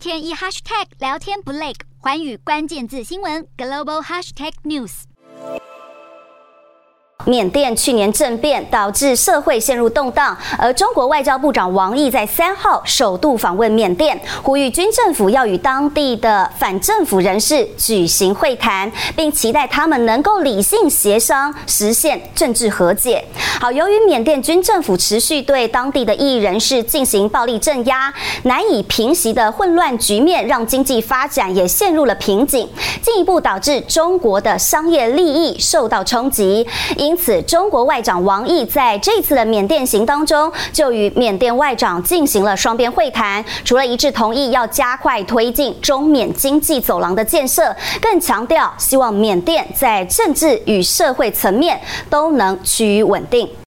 天一 hashtag 聊天不累，寰宇关键字新闻 global hashtag news。缅甸去年政变导致社会陷入动荡，而中国外交部长王毅在三号首度访问缅甸，呼吁军政府要与当地的反政府人士举行会谈，并期待他们能够理性协商，实现政治和解。好，由于缅甸军政府持续对当地的异议人士进行暴力镇压，难以平息的混乱局面让经济发展也陷入了瓶颈，进一步导致中国的商业利益受到冲击。因此，中国外长王毅在这次的缅甸行当中，就与缅甸外长进行了双边会谈。除了一致同意要加快推进中缅经济走廊的建设，更强调希望缅甸在政治与社会层面都能趋于稳定。